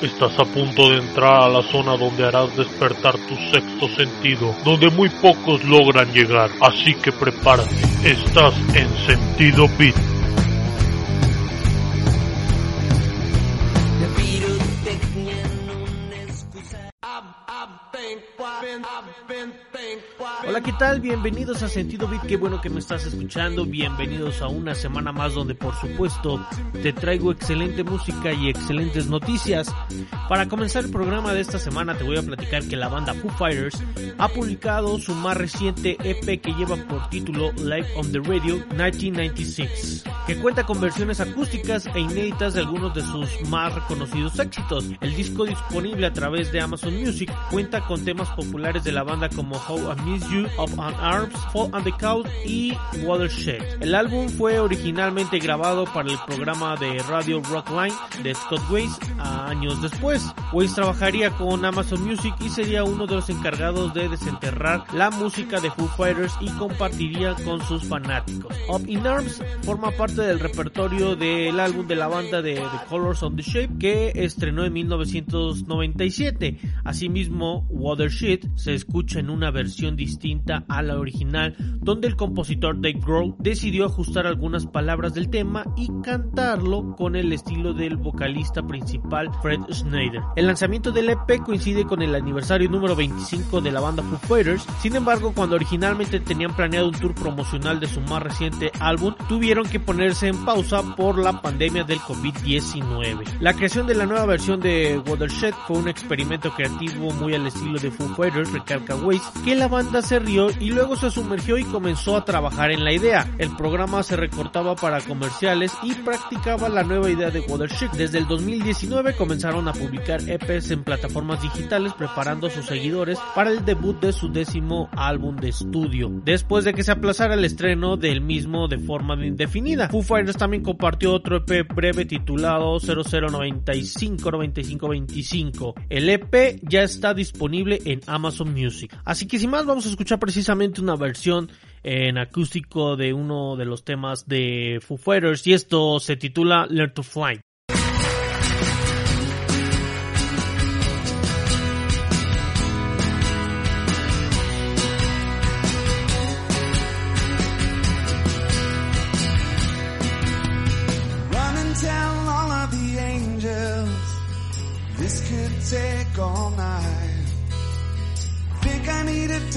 Estás a punto de entrar a la zona donde harás despertar tu sexto sentido, donde muy pocos logran llegar, así que prepárate. Estás en sentido beat. ¿Qué tal? Bienvenidos a Sentido Beat, qué bueno que me estás escuchando. Bienvenidos a una semana más donde por supuesto te traigo excelente música y excelentes noticias. Para comenzar el programa de esta semana te voy a platicar que la banda Foo Fighters ha publicado su más reciente EP que lleva por título Live on the Radio 1996, que cuenta con versiones acústicas e inéditas de algunos de sus más reconocidos éxitos. El disco disponible a través de Amazon Music cuenta con temas populares de la banda como How I Miss You, Up on Arms, Fall on the Couch y Watershed. El álbum fue originalmente grabado para el programa de radio Rockline de Scott Weiss años después. Weiss trabajaría con Amazon Music y sería uno de los encargados de desenterrar la música de Foo Fighters y compartiría con sus fanáticos. Up in Arms forma parte del repertorio del álbum de la banda de The Colors on the Shape que estrenó en 1997. Asimismo, Watershed se escucha en una versión distinta a la original, donde el compositor Dave Grohl decidió ajustar algunas palabras del tema y cantarlo con el estilo del vocalista principal Fred Schneider. El lanzamiento del EP coincide con el aniversario número 25 de la banda Foo Fighters, sin embargo, cuando originalmente tenían planeado un tour promocional de su más reciente álbum, tuvieron que ponerse en pausa por la pandemia del COVID-19. La creación de la nueva versión de Watershed fue un experimento creativo muy al estilo de Foo Fighters, recalca Weiss, que la banda se y luego se sumergió y comenzó a trabajar en la idea. El programa se recortaba para comerciales y practicaba la nueva idea de Watershed. Desde el 2019 comenzaron a publicar EPs en plataformas digitales preparando a sus seguidores para el debut de su décimo álbum de estudio, después de que se aplazara el estreno del mismo de forma indefinida. Foo Fighters también compartió otro EP breve titulado 0095-9525. El EP ya está disponible en Amazon Music. Así que sin más vamos a escuchar precisamente una versión en acústico de uno de los temas de Foo Fighters y esto se titula Learn to Fly.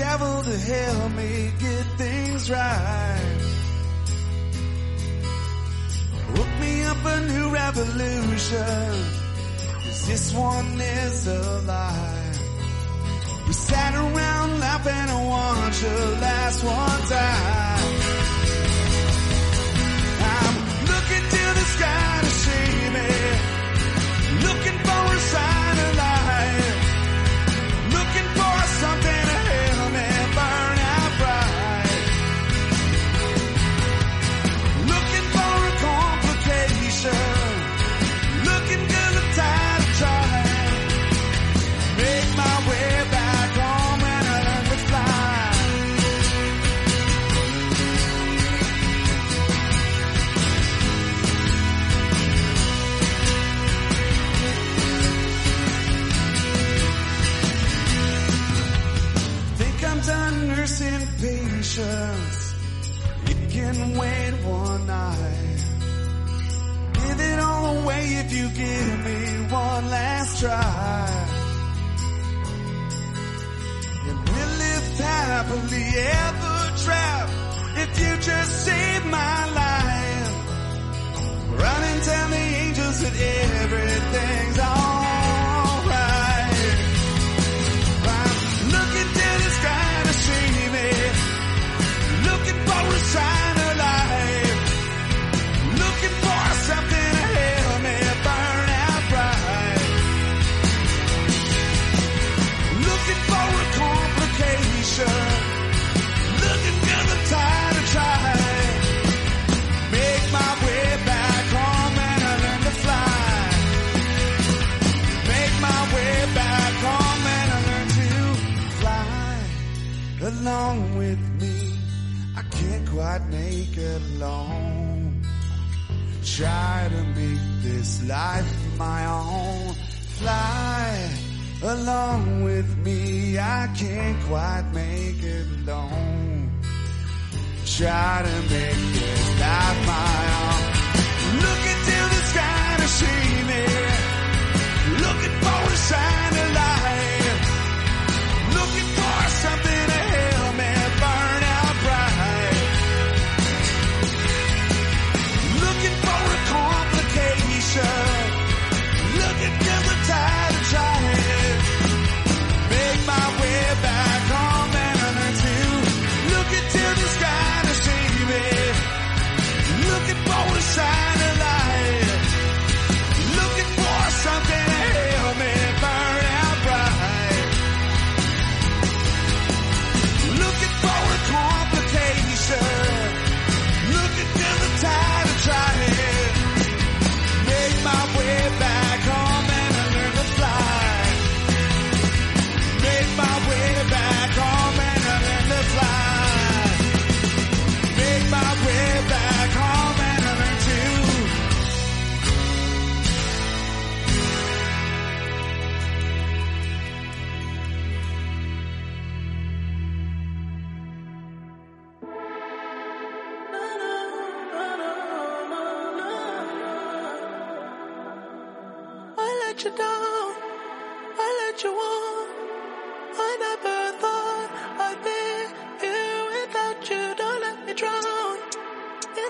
Devil to help me get things right. Hook me up a new revolution. Cause this one is a lie. We sat around laughing and watched the last one time. Patience. It can wait one night. Give it all away if you give me one last try. And we'll live happily ever trapped if you just save my life. Run and tell the angels that everything's alright. along with me. I can't quite make it alone. Try to make this life my own. Fly along with me. I can't quite make it alone. Try to make this life my own. Look into the sky to see me. Looking for the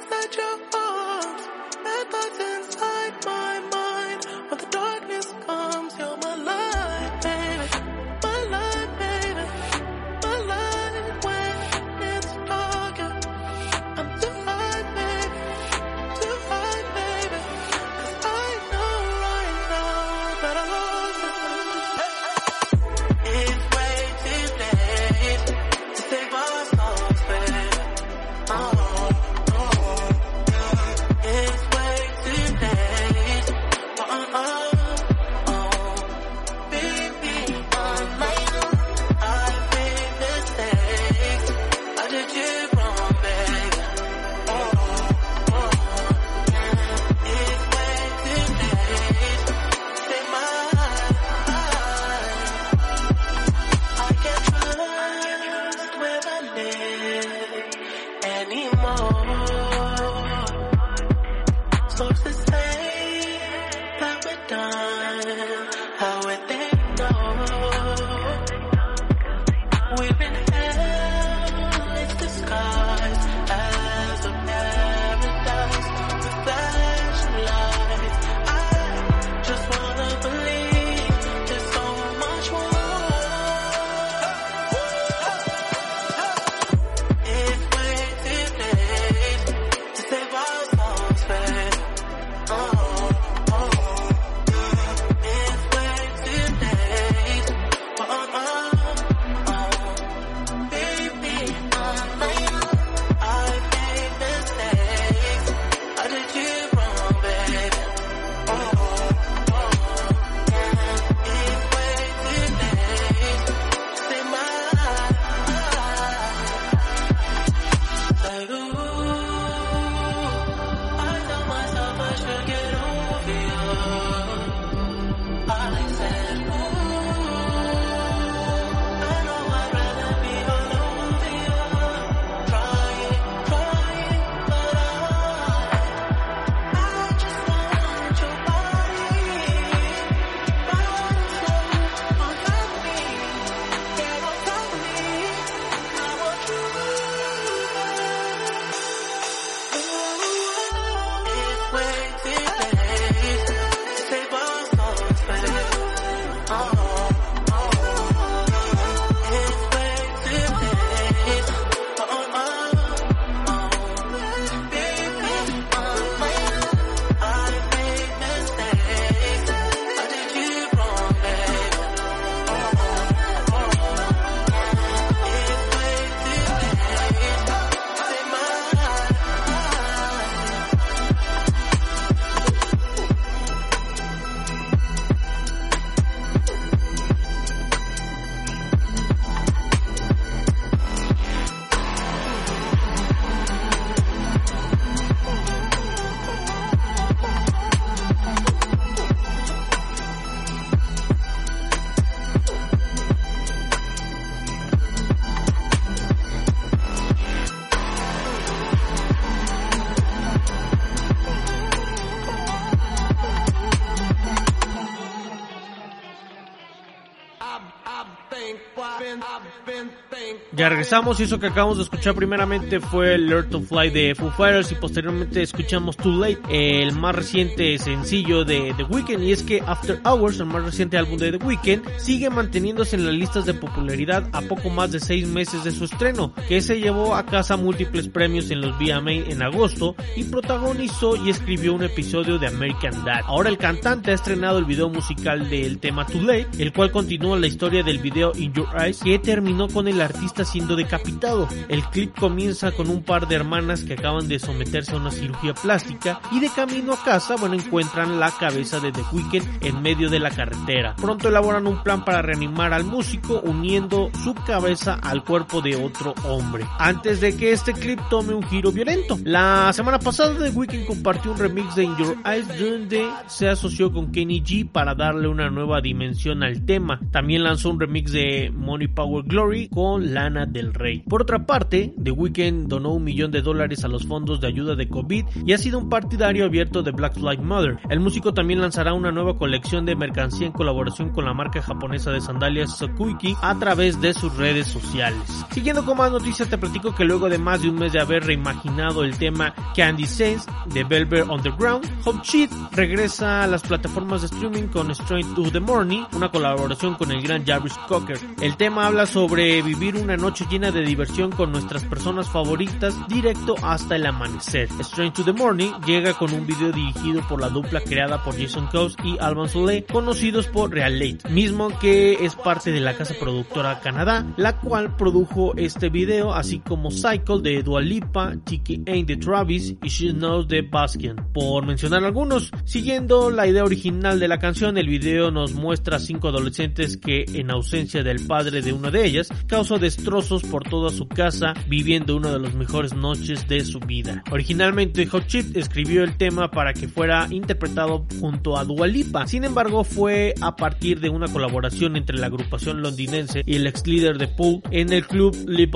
that you're regresamos y eso que acabamos de escuchar primeramente fue Learn to Fly de Foo Fighters y posteriormente escuchamos Too Late, el más reciente sencillo de The Weeknd y es que After Hours, el más reciente álbum de The Weeknd, sigue manteniéndose en las listas de popularidad a poco más de seis meses de su estreno, que se llevó a casa múltiples premios en los VMA en agosto y protagonizó y escribió un episodio de American Dad. Ahora el cantante ha estrenado el video musical del tema Too Late, el cual continúa la historia del video In Your Eyes que terminó con el artista siendo decapitado. El clip comienza con un par de hermanas que acaban de someterse a una cirugía plástica y de camino a casa, bueno, encuentran la cabeza de The Weeknd en medio de la carretera. Pronto elaboran un plan para reanimar al músico uniendo su cabeza al cuerpo de otro hombre. Antes de que este clip tome un giro violento. La semana pasada The Weeknd compartió un remix de In Your Eyes donde se asoció con Kenny G para darle una nueva dimensión al tema. También lanzó un remix de Money Power Glory con Lana del Por otra parte, The Weeknd donó un millón de dólares a los fondos de ayuda de COVID y ha sido un partidario abierto de Black Lives Matter. El músico también lanzará una nueva colección de mercancía en colaboración con la marca japonesa de sandalias Sokuiki a través de sus redes sociales. Siguiendo con más noticias, te platico que luego de más de un mes de haber reimaginado el tema Candy Saints de Velvet Underground, Hot Cheat regresa a las plataformas de streaming con Straight to the Morning, una colaboración con el gran Jarvis Cocker. El tema habla sobre vivir una noche llena de diversión con nuestras personas favoritas directo hasta el amanecer. Strange to the Morning llega con un video dirigido por la dupla creada por Jason Coase y Alban Solé, conocidos por Real Late, mismo que es parte de la casa productora Canadá, la cual produjo este video, así como Cycle de Dua Lipa, Chicky Ain't de Travis y She Knows de Baskin, por mencionar algunos. Siguiendo la idea original de la canción, el video nos muestra a cinco adolescentes que, en ausencia del padre de una de ellas, causó destrozos por toda su casa, viviendo una de las mejores noches de su vida. Originalmente Hot Chip escribió el tema para que fuera interpretado junto a Dua Lipa. Sin embargo, fue a partir de una colaboración entre la agrupación londinense y el ex líder de Pool en el club Le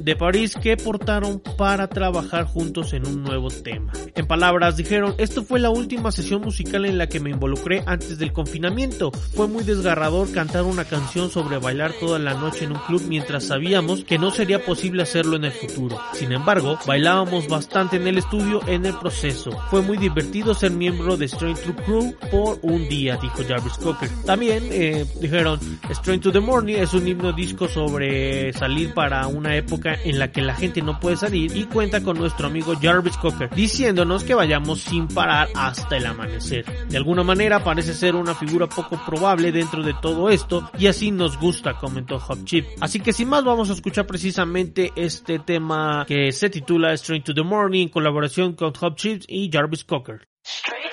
de París que portaron para trabajar juntos en un nuevo tema. En palabras dijeron, esto fue la última sesión musical en la que me involucré antes del confinamiento. Fue muy desgarrador cantar una canción sobre bailar toda la noche en un club mientras sabíamos que no sería posible hacerlo en el futuro. Sin embargo, bailábamos bastante en el estudio en el proceso. Fue muy divertido ser miembro de Strange True Crew por un día, dijo Jarvis Cocker. También eh, dijeron, Strange to the Morning es un himno disco sobre salir para una época en la que la gente no puede salir y cuenta con nuestro amigo Jarvis Cocker diciéndonos que vayamos sin parar hasta el amanecer. De alguna manera parece ser una figura poco probable dentro de todo esto y así nos gusta, comentó Hop Chip. Así que sin más vamos a escuchar precisamente este tema que se titula Strange to the Morning en colaboración con Hop Chips y Jarvis Cocker. Straight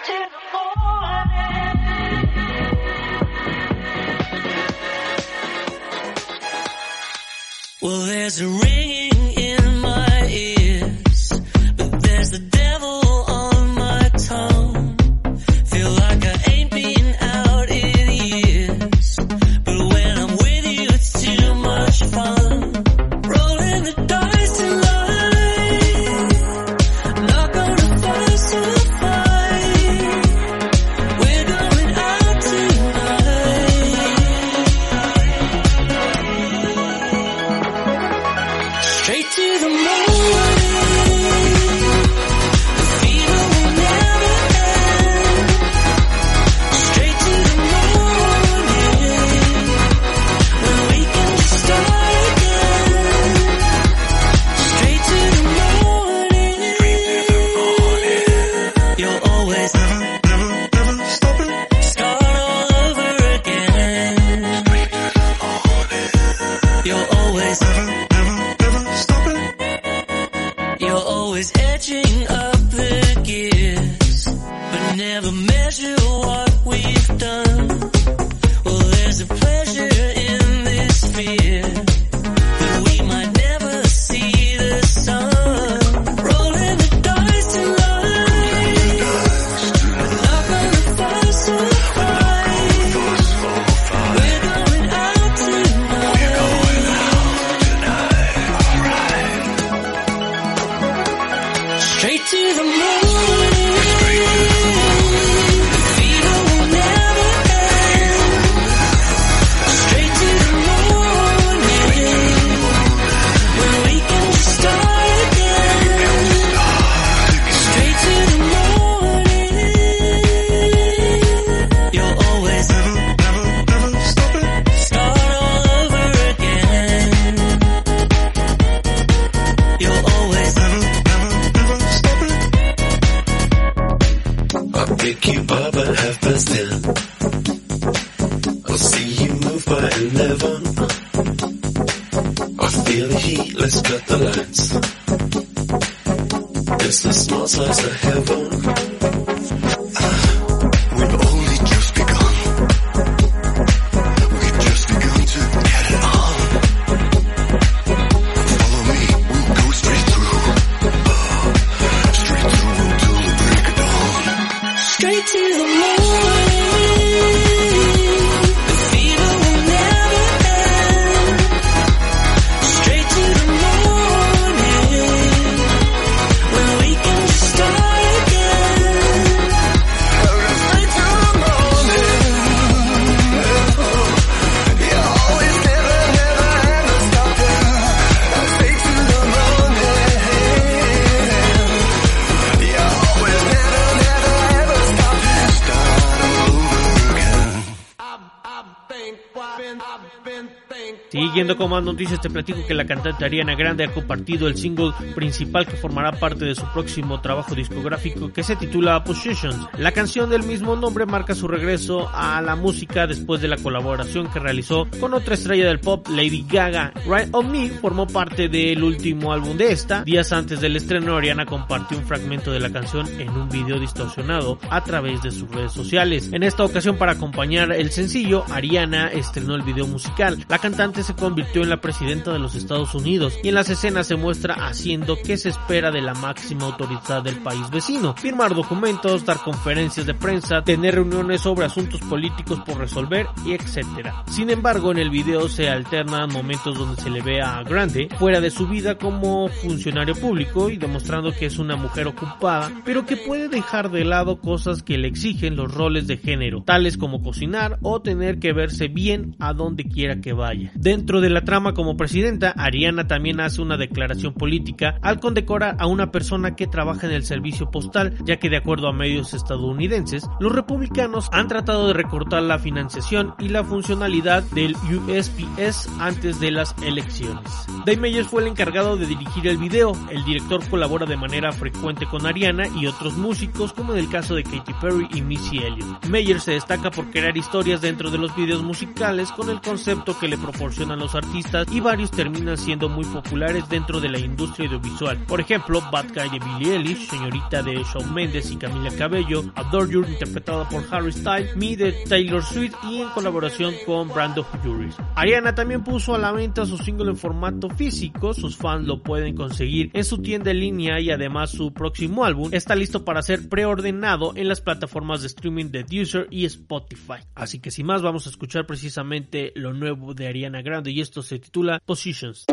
Siguiendo con más noticias, te platico que la cantante Ariana Grande ha compartido el single principal que formará parte de su próximo trabajo discográfico que se titula Positions. La canción del mismo nombre marca su regreso a la música después de la colaboración que realizó con otra estrella del pop, Lady Gaga. Right on Me formó parte del último álbum de esta. Días antes del estreno, Ariana compartió un fragmento de la canción en un video distorsionado a través de sus redes sociales. En esta ocasión, para acompañar el sencillo, Ariana estrenó el video musical. La cantante se convirtió en la presidenta de los Estados Unidos y en las escenas se muestra haciendo que se espera de la máxima autoridad del país vecino, firmar documentos, dar conferencias de prensa, tener reuniones sobre asuntos políticos por resolver y etcétera. Sin embargo, en el video se alternan momentos donde se le ve a Grande fuera de su vida como funcionario público y demostrando que es una mujer ocupada, pero que puede dejar de lado cosas que le exigen los roles de género, tales como cocinar o tener que verse bien a donde quiera que vaya. Dentro de la trama como presidenta, Ariana también hace una declaración política al condecorar a una persona que trabaja en el servicio postal, ya que de acuerdo a medios estadounidenses, los republicanos han tratado de recortar la financiación y la funcionalidad del USPS antes de las elecciones. Dave Meyers fue el encargado de dirigir el video, el director colabora de manera frecuente con Ariana y otros músicos como en el caso de Katy Perry y Missy Elliott. Meyers se destaca por crear historias dentro de los videos musicales con el concepto que le proporcionan los artistas y varios terminan siendo muy populares dentro de la industria audiovisual. Por ejemplo, Bad Guy de Billie Eilish, Señorita de Shawn Mendes y Camila Cabello, Adore You interpretada por Harry Styles, Me de Taylor Swift y en colaboración con Brando Juris. Ariana también puso a la venta su single en formato físico, sus fans lo pueden conseguir en su tienda en línea y además su próximo álbum está listo para ser preordenado en las plataformas de streaming de Deezer y Spotify. Así que sin más vamos a escuchar precisamente lo nuevo de Ariana Grande y esto se titula Positions.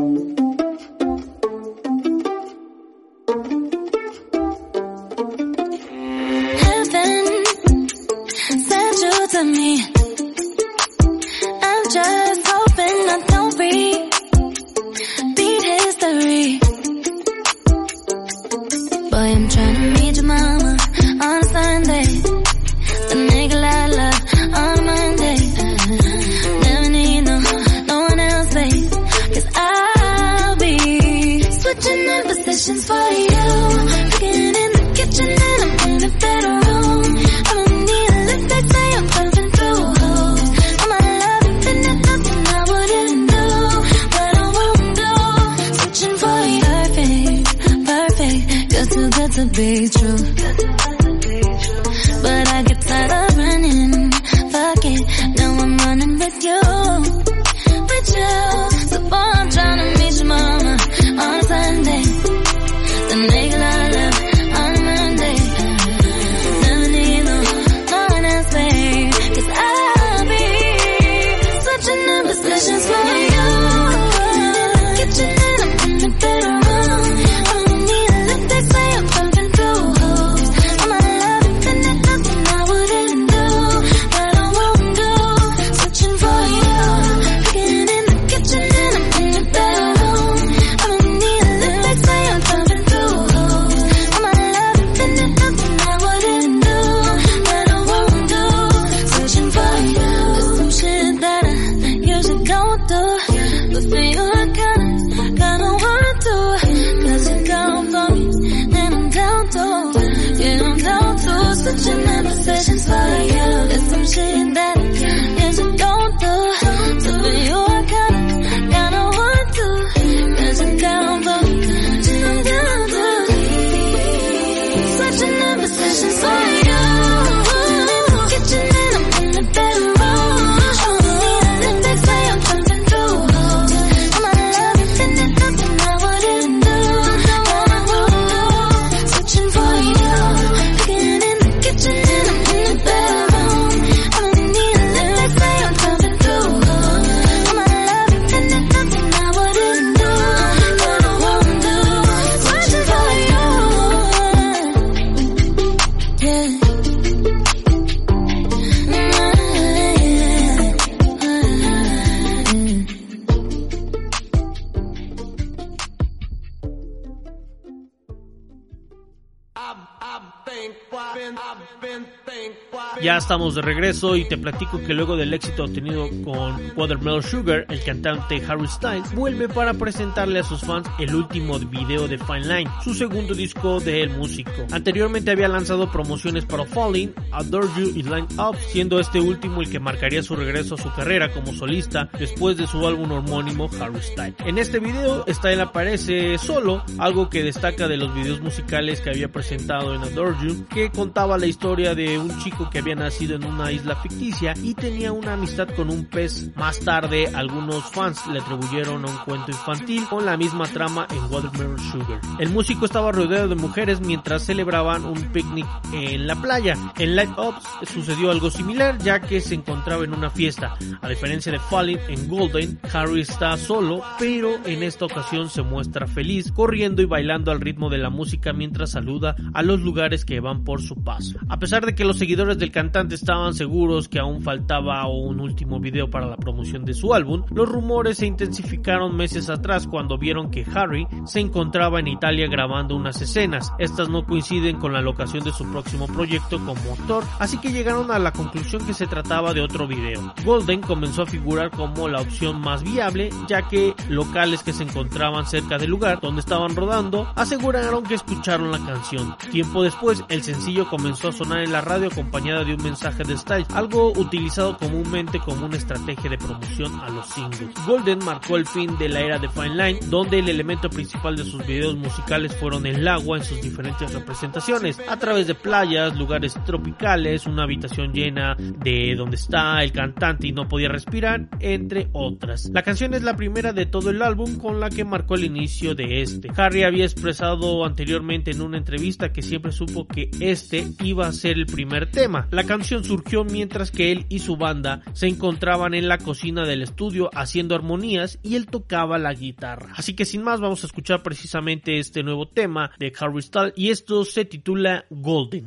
Estamos de regreso y te platico que luego del éxito obtenido con Watermelon Sugar, el cantante Harry Styles vuelve para presentarle a sus fans el último video de Fine Line, su segundo disco de El Músico. Anteriormente había lanzado promociones para Falling, Adore You y Line Up, siendo este último el que marcaría su regreso a su carrera como solista después de su álbum homónimo Harry Styles. En este video, Style aparece solo, algo que destaca de los videos musicales que había presentado en Adore You, que contaba la historia de un chico que había nacido en una isla ficticia y tenía una amistad con un pez. Más tarde, algunos fans le atribuyeron a un cuento infantil con la misma trama en Watermelon Sugar. El músico estaba rodeado de mujeres mientras celebraban un picnic en la playa. En Light Ups sucedió algo similar ya que se encontraba en una fiesta. A diferencia de Falling en Golden, Harry está solo, pero en esta ocasión se muestra feliz, corriendo y bailando al ritmo de la música mientras saluda a los lugares que van por su paso. A pesar de que los seguidores del cantante estaban seguros que aún faltaba un último video para la promoción de su álbum, los rumores se intensificaron meses atrás cuando vieron que Harry se encontraba en Italia grabando unas escenas. Estas no coinciden con la locación de su próximo proyecto como actor, así que llegaron a la conclusión que se trataba de otro video. Golden comenzó a figurar como la opción más viable, ya que locales que se encontraban cerca del lugar donde estaban rodando aseguraron que escucharon la canción. Tiempo después, el sencillo comenzó a sonar en la radio acompañada de un mensaje de Styles, algo utilizado comúnmente como una estrategia de promoción a los singles. Golden marcó el fin de la era de Fine Line, donde el elemento principal de sus videos musicales fueron el agua en sus diferentes representaciones, a través de playas, lugares tropicales, una habitación llena de donde está el cantante y no podía respirar, entre otras. La canción es la primera de todo el álbum con la que marcó el inicio de este. Harry había expresado anteriormente en una entrevista que siempre supo que este iba a ser el primer tema. La canción surgió mientras que él y su banda se encontraban en la cocina del estudio haciendo armonías y él tocaba la guitarra. Así que sin más vamos a escuchar precisamente este nuevo tema de Harry Styles y esto se titula golden.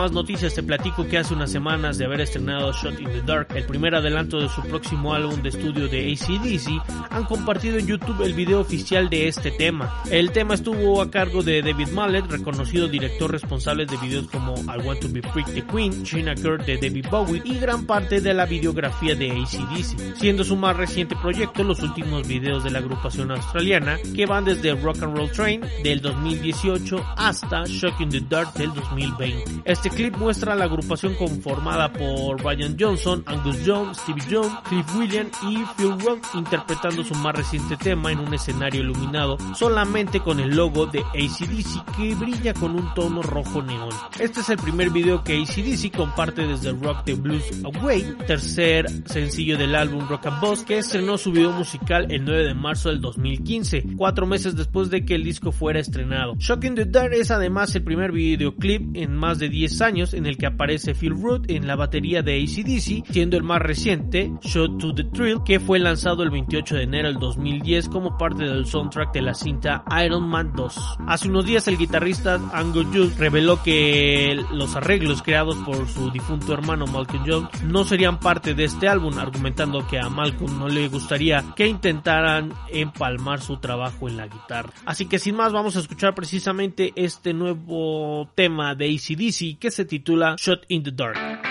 más noticias, te platico que hace unas semanas de haber estrenado Shot in the Dark, el primer adelanto de su próximo álbum de estudio de ACDC, han compartido en YouTube el video oficial de este tema. El tema estuvo a cargo de David Mallet, reconocido director responsable de videos como I Want to Be Freak the Queen, China Girl de David Bowie y gran parte de la videografía de ACDC, siendo su más reciente proyecto los últimos videos de la agrupación australiana que van desde Rock and Roll Train del 2018 hasta Shock in the Dark del 2020. Este clip muestra a la agrupación conformada por Brian Johnson, Angus Young, Stevie Jones, Cliff Williams y Phil Rock interpretando su más reciente tema en un escenario iluminado solamente con el logo de ACDC que brilla con un tono rojo neón. Este es el primer video que ACDC comparte desde Rock the Blues Away, tercer sencillo del álbum Rock and Boss que estrenó su video musical el 9 de marzo del 2015, cuatro meses después de que el disco fuera estrenado. Shocking the Dark es además el primer videoclip en más de 10 años en el que aparece Phil Root en la batería de ACDC, siendo el más reciente, Shot to the Thrill, que fue lanzado el 28 de enero del 2010 como parte del soundtrack de la cinta Iron Man 2. Hace unos días el guitarrista Angus Young reveló que los arreglos creados por su difunto hermano Malcolm Young no serían parte de este álbum, argumentando que a Malcolm no le gustaría que intentaran empalmar su trabajo en la guitarra. Así que sin más vamos a escuchar precisamente este nuevo tema de ACDC que se titula Shot in the Dark.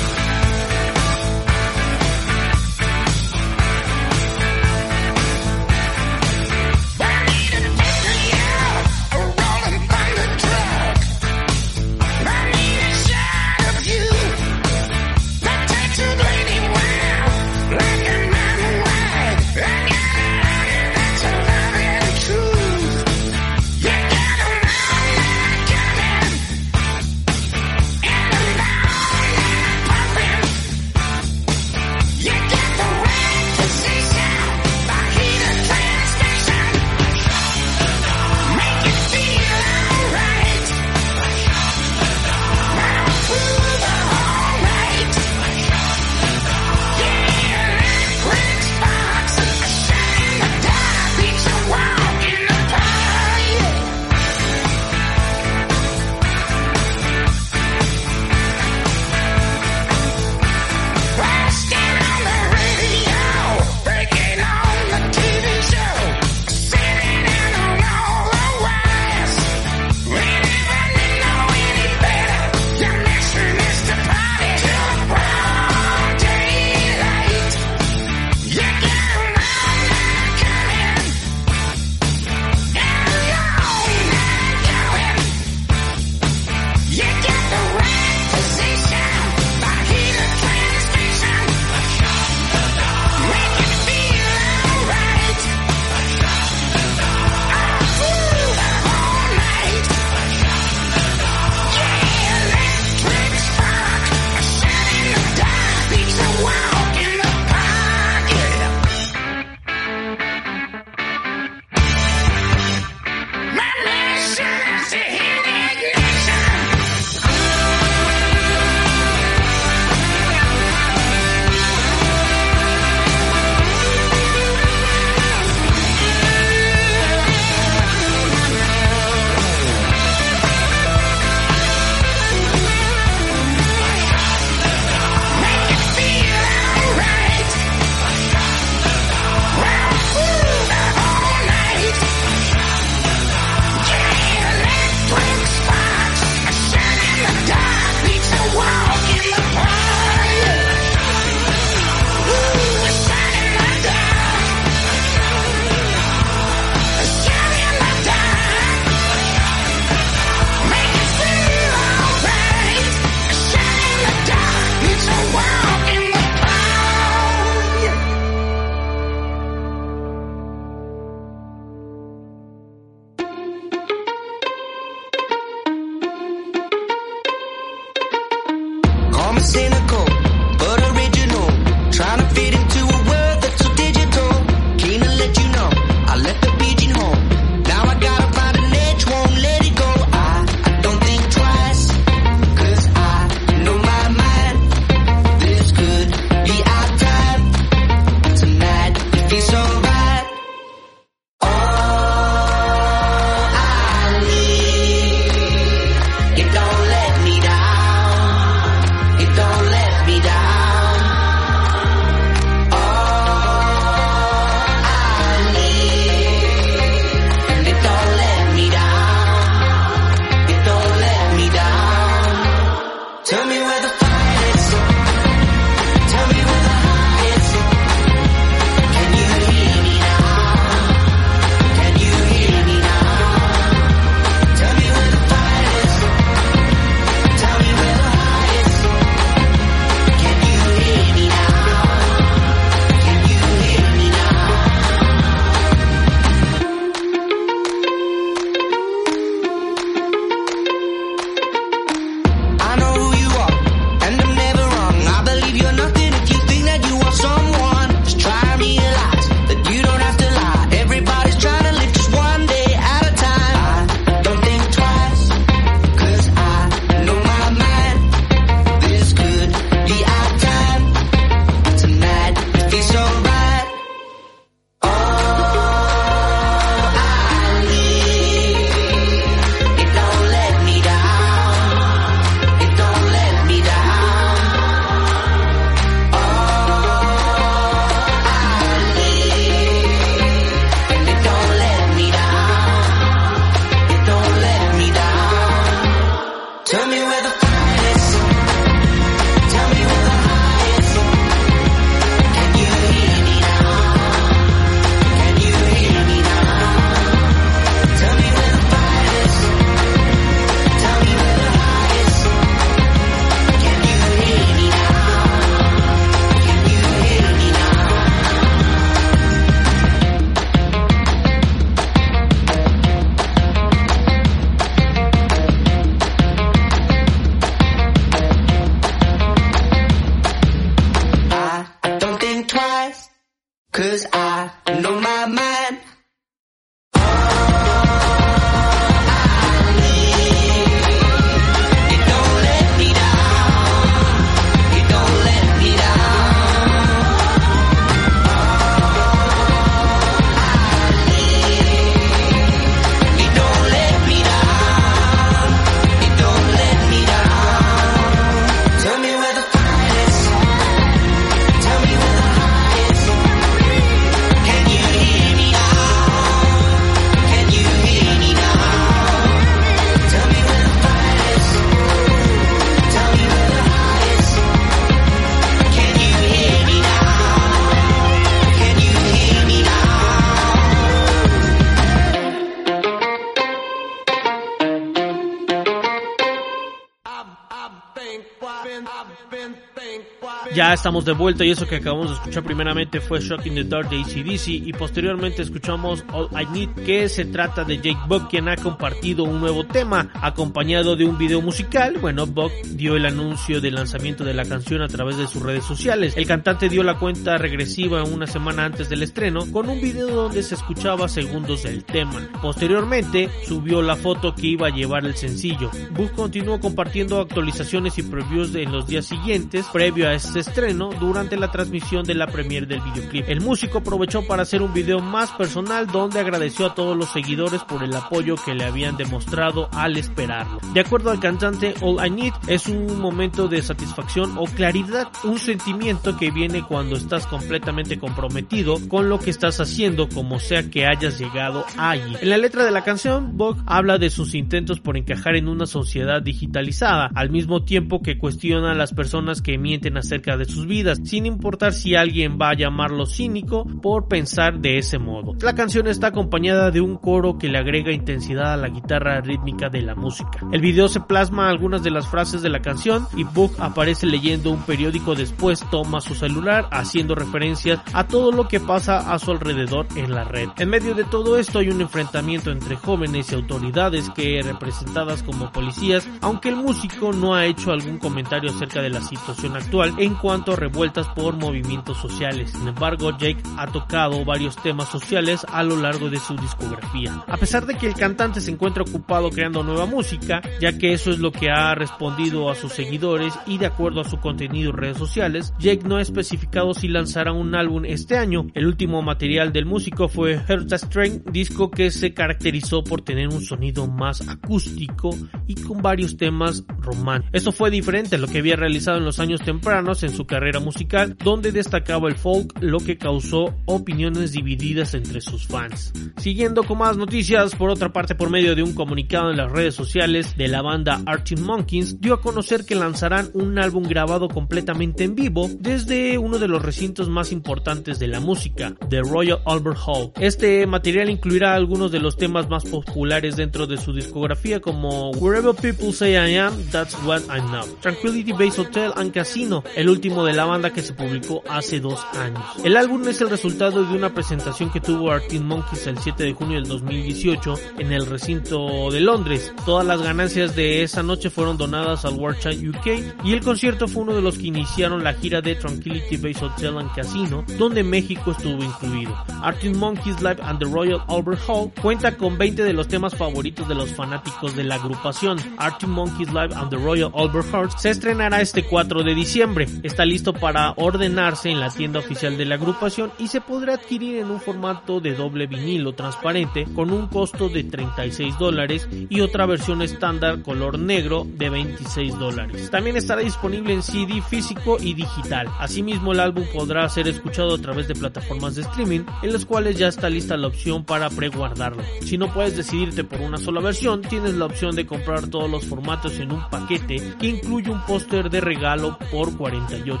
Estamos de vuelta y eso que acabamos de escuchar primeramente fue Shock in the Dark de ACDC y posteriormente escuchamos All I Need que se trata de Jake Buck quien ha compartido un nuevo tema acompañado de un video musical. Bueno, Buck dio el anuncio del lanzamiento de la canción a través de sus redes sociales. El cantante dio la cuenta regresiva una semana antes del estreno con un video donde se escuchaba segundos del tema. Posteriormente subió la foto que iba a llevar el sencillo. Buck continuó compartiendo actualizaciones y previews en los días siguientes previo a este estreno durante la transmisión de la premiere del videoclip. El músico aprovechó para hacer un video más personal donde agradeció a todos los seguidores por el apoyo que le habían demostrado al esperarlo. De acuerdo al cantante, All I Need es un momento de satisfacción o claridad, un sentimiento que viene cuando estás completamente comprometido con lo que estás haciendo como sea que hayas llegado allí. En la letra de la canción, Bog habla de sus intentos por encajar en una sociedad digitalizada, al mismo tiempo que cuestiona a las personas que mienten acerca de sus vidas, sin importar si alguien va a llamarlo cínico por pensar de ese modo. La canción está acompañada de un coro que le agrega intensidad a la guitarra rítmica de la música. El video se plasma algunas de las frases de la canción y Book aparece leyendo un periódico después toma su celular haciendo referencias a todo lo que pasa a su alrededor en la red. En medio de todo esto hay un enfrentamiento entre jóvenes y autoridades que representadas como policías, aunque el músico no ha hecho algún comentario acerca de la situación actual en cuanto a revueltas por movimientos sociales. Sin embargo, Jake ha tocado varios temas sociales a lo largo de su discografía. A pesar de que el cantante se encuentra ocupado creando nueva música, ya que eso es lo que ha respondido a sus seguidores y de acuerdo a su contenido en redes sociales, Jake no ha especificado si lanzará un álbum este año. El último material del músico fue Heart Strength, disco que se caracterizó por tener un sonido más acústico y con varios temas románticos. Esto fue diferente a lo que había realizado en los años tempranos en su carrera musical, donde destacaba el folk, lo que causó opiniones divididas entre sus fans. Siguiendo con más noticias, por otra parte, por medio de un comunicado en las redes sociales de la banda Arctic Monkeys, dio a conocer que lanzarán un álbum grabado completamente en vivo desde uno de los recintos más importantes de la música, The Royal Albert Hall. Este material incluirá algunos de los temas más populares dentro de su discografía como Wherever People Say I Am, That's What I Know, Tranquility Base Hotel and Casino, el último de la banda que se publicó hace dos años. El álbum es el resultado de una presentación que tuvo Arctic Monkeys el 7 de junio del 2018 en el recinto de Londres. Todas las ganancias de esa noche fueron donadas al World Child UK y el concierto fue uno de los que iniciaron la gira de Tranquility Base Hotel and Casino, donde México estuvo incluido. Arctic Monkeys Live and the Royal Albert Hall cuenta con 20 de los temas favoritos de los fanáticos de la agrupación. Arctic Monkeys Live and the Royal Albert Hall se estrenará este 4 de diciembre. Está listo para ordenarse en la tienda oficial de la agrupación y se podrá adquirir en un formato de doble vinilo transparente con un costo de 36 dólares y otra versión estándar color negro de 26 dólares. También estará disponible en CD físico y digital. Asimismo el álbum podrá ser escuchado a través de plataformas de streaming en las cuales ya está lista la opción para preguardarlo. Si no puedes decidirte por una sola versión, tienes la opción de comprar todos los formatos en un paquete que incluye un póster de regalo por 48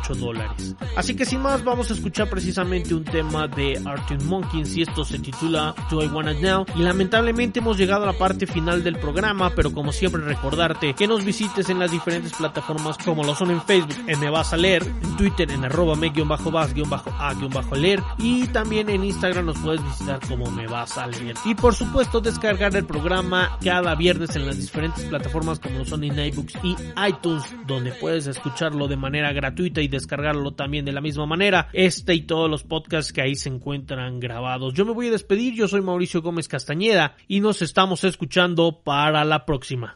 Así que sin más vamos a escuchar precisamente un tema de Arctic Monkeys y esto se titula Do I Wanna Now y lamentablemente hemos llegado a la parte final del programa pero como siempre recordarte que nos visites en las diferentes plataformas como lo son en Facebook en Me Vas a Leer, en Twitter en arroba me-vas-a-leer y también en Instagram nos puedes visitar como Me Vas a Leer. Y por supuesto descargar el programa cada viernes en las diferentes plataformas como lo son en iBooks y iTunes donde puedes escucharlo de manera gratuita y descargarlo también de la misma manera. Este y todos los podcasts que ahí se encuentran grabados. Yo me voy a despedir. Yo soy Mauricio Gómez Castañeda y nos estamos escuchando para la próxima.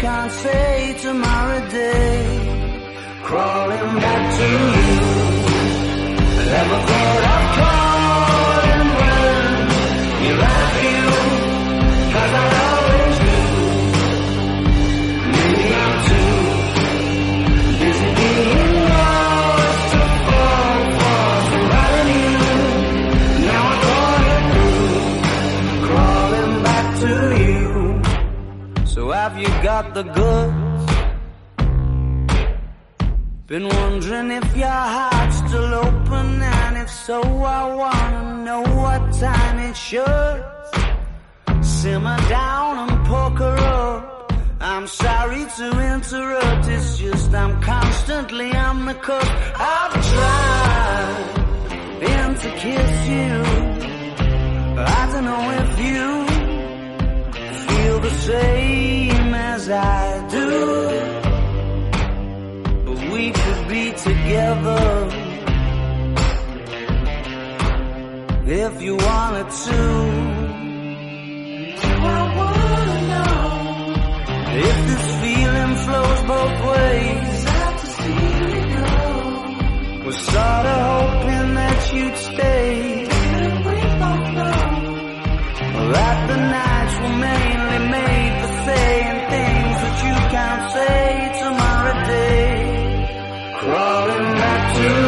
Can't say tomorrow day. Crawling back to you. Never thought got the goods? Been wondering if your heart's still open, and if so, I wanna know what time it should. Simmer down and poker up. I'm sorry to interrupt, it's just I'm constantly on the cusp. I've tried been to kiss you. But I don't know if you feel the same I do but we could be together if you wanted to. If this feeling flows both ways. We're sorta hoping that you'd stay. That the nights were mainly made for saying you